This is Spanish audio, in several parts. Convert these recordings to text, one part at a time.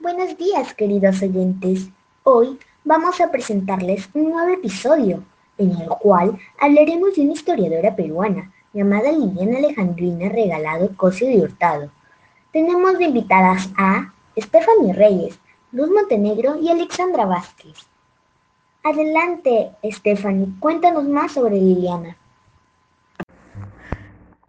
Buenos días, queridos oyentes. Hoy vamos a presentarles un nuevo episodio, en el cual hablaremos de una historiadora peruana llamada Liliana Alejandrina Regalado Cosio de Hurtado. Tenemos de invitadas a Stephanie Reyes, Luz Montenegro y Alexandra Vázquez. Adelante, Stephanie, cuéntanos más sobre Liliana.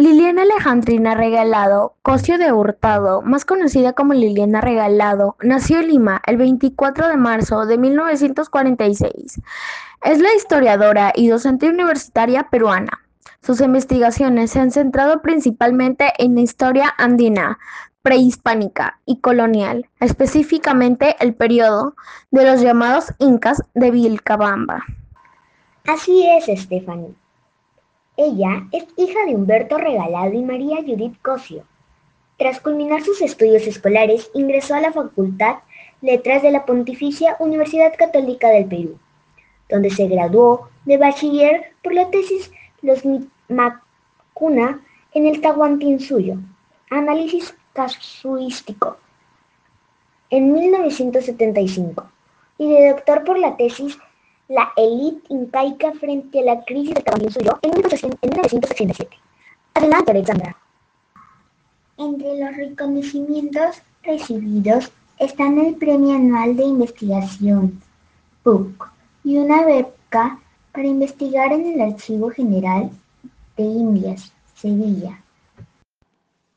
Liliana Alejandrina Regalado Cosio de Hurtado, más conocida como Liliana Regalado, nació en Lima el 24 de marzo de 1946. Es la historiadora y docente universitaria peruana. Sus investigaciones se han centrado principalmente en la historia andina, prehispánica y colonial, específicamente el periodo de los llamados incas de Vilcabamba. Así es, Stephanie. Ella es hija de Humberto Regalado y María Judith Cosio. Tras culminar sus estudios escolares, ingresó a la Facultad Letras de la Pontificia Universidad Católica del Perú, donde se graduó de bachiller por la tesis Los Macuna en el Tahuantinsuyo, análisis casuístico, en 1975, y de doctor por la tesis la élite incaica frente a la crisis del Tahuantinsuyo en 1987. Adelante, Alexandra. Entre los reconocimientos recibidos están el Premio Anual de Investigación, PUC, y una beca para investigar en el Archivo General de Indias, Sevilla.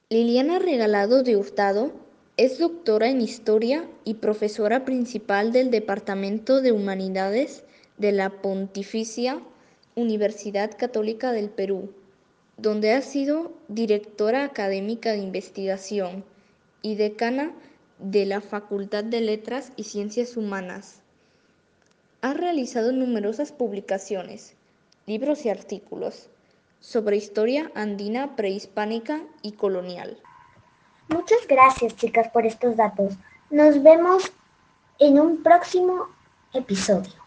Liliana Regalado de Hurtado es doctora en Historia y profesora principal del Departamento de Humanidades de la Pontificia Universidad Católica del Perú, donde ha sido directora académica de investigación y decana de la Facultad de Letras y Ciencias Humanas. Ha realizado numerosas publicaciones, libros y artículos sobre historia andina prehispánica y colonial. Muchas gracias chicas por estos datos. Nos vemos en un próximo episodio.